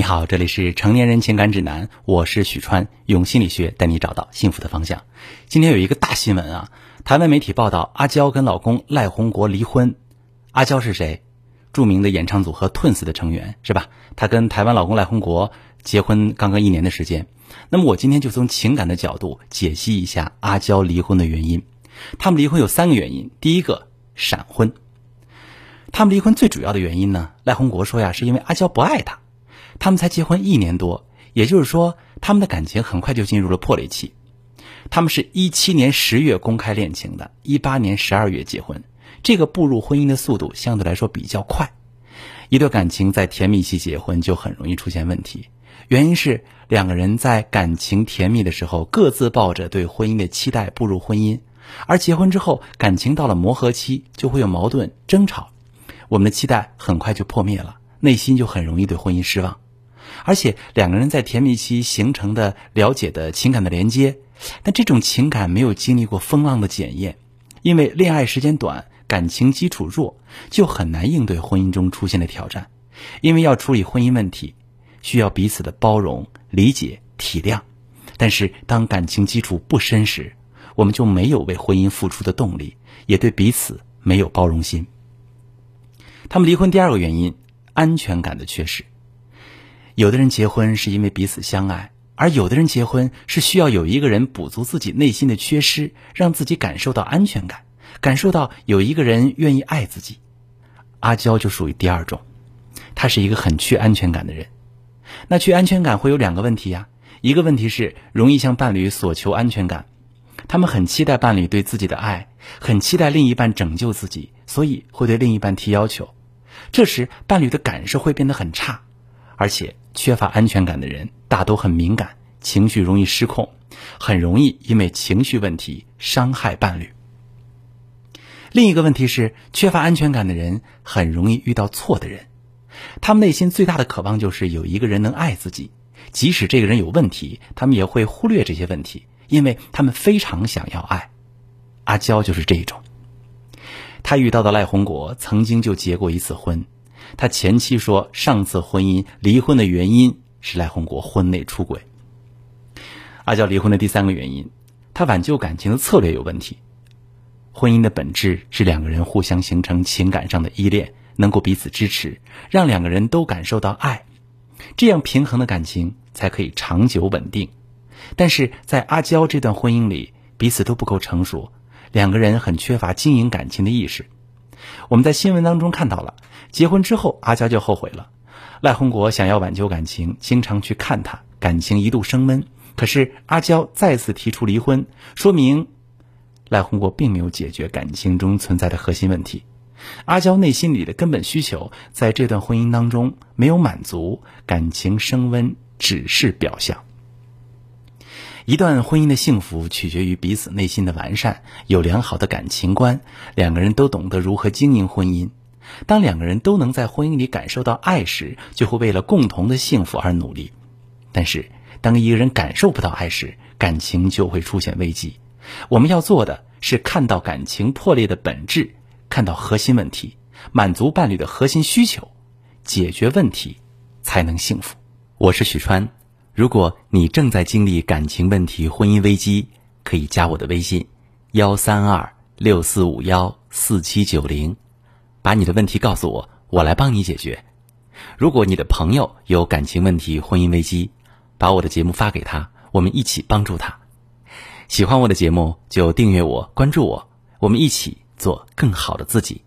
你好，这里是成年人情感指南，我是许川，用心理学带你找到幸福的方向。今天有一个大新闻啊，台湾媒体报道阿娇跟老公赖宏国离婚。阿娇是谁？著名的演唱组合 Twins 的成员是吧？她跟台湾老公赖宏国结婚刚刚一年的时间。那么我今天就从情感的角度解析一下阿娇离婚的原因。他们离婚有三个原因，第一个闪婚。他们离婚最主要的原因呢，赖宏国说呀，是因为阿娇不爱他。他们才结婚一年多，也就是说，他们的感情很快就进入了破裂期。他们是一七年十月公开恋情的，一八年十二月结婚，这个步入婚姻的速度相对来说比较快。一段感情在甜蜜期结婚就很容易出现问题，原因是两个人在感情甜蜜的时候各自抱着对婚姻的期待步入婚姻，而结婚之后感情到了磨合期就会有矛盾争吵，我们的期待很快就破灭了，内心就很容易对婚姻失望。而且两个人在甜蜜期形成的了解的情感的连接，但这种情感没有经历过风浪的检验，因为恋爱时间短，感情基础弱，就很难应对婚姻中出现的挑战。因为要处理婚姻问题，需要彼此的包容、理解、体谅。但是当感情基础不深时，我们就没有为婚姻付出的动力，也对彼此没有包容心。他们离婚第二个原因，安全感的缺失。有的人结婚是因为彼此相爱，而有的人结婚是需要有一个人补足自己内心的缺失，让自己感受到安全感，感受到有一个人愿意爱自己。阿娇就属于第二种，她是一个很缺安全感的人。那缺安全感会有两个问题呀，一个问题是容易向伴侣索求安全感，他们很期待伴侣对自己的爱，很期待另一半拯救自己，所以会对另一半提要求，这时伴侣的感受会变得很差。而且缺乏安全感的人大都很敏感，情绪容易失控，很容易因为情绪问题伤害伴侣。另一个问题是，缺乏安全感的人很容易遇到错的人，他们内心最大的渴望就是有一个人能爱自己，即使这个人有问题，他们也会忽略这些问题，因为他们非常想要爱。阿娇就是这一种，她遇到的赖宏国曾经就结过一次婚。他前妻说，上次婚姻离婚的原因是赖宏国婚内出轨。阿娇离婚的第三个原因，他挽救感情的策略有问题。婚姻的本质是两个人互相形成情感上的依恋，能够彼此支持，让两个人都感受到爱，这样平衡的感情才可以长久稳定。但是在阿娇这段婚姻里，彼此都不够成熟，两个人很缺乏经营感情的意识。我们在新闻当中看到了，结婚之后阿娇就后悔了。赖宏国想要挽救感情，经常去看她，感情一度升温。可是阿娇再次提出离婚，说明赖宏国并没有解决感情中存在的核心问题。阿娇内心里的根本需求在这段婚姻当中没有满足，感情升温只是表象。一段婚姻的幸福取决于彼此内心的完善，有良好的感情观，两个人都懂得如何经营婚姻。当两个人都能在婚姻里感受到爱时，就会为了共同的幸福而努力。但是，当一个人感受不到爱时，感情就会出现危机。我们要做的是看到感情破裂的本质，看到核心问题，满足伴侣的核心需求，解决问题，才能幸福。我是许川。如果你正在经历感情问题、婚姻危机，可以加我的微信：幺三二六四五幺四七九零，把你的问题告诉我，我来帮你解决。如果你的朋友有感情问题、婚姻危机，把我的节目发给他，我们一起帮助他。喜欢我的节目就订阅我、关注我，我们一起做更好的自己。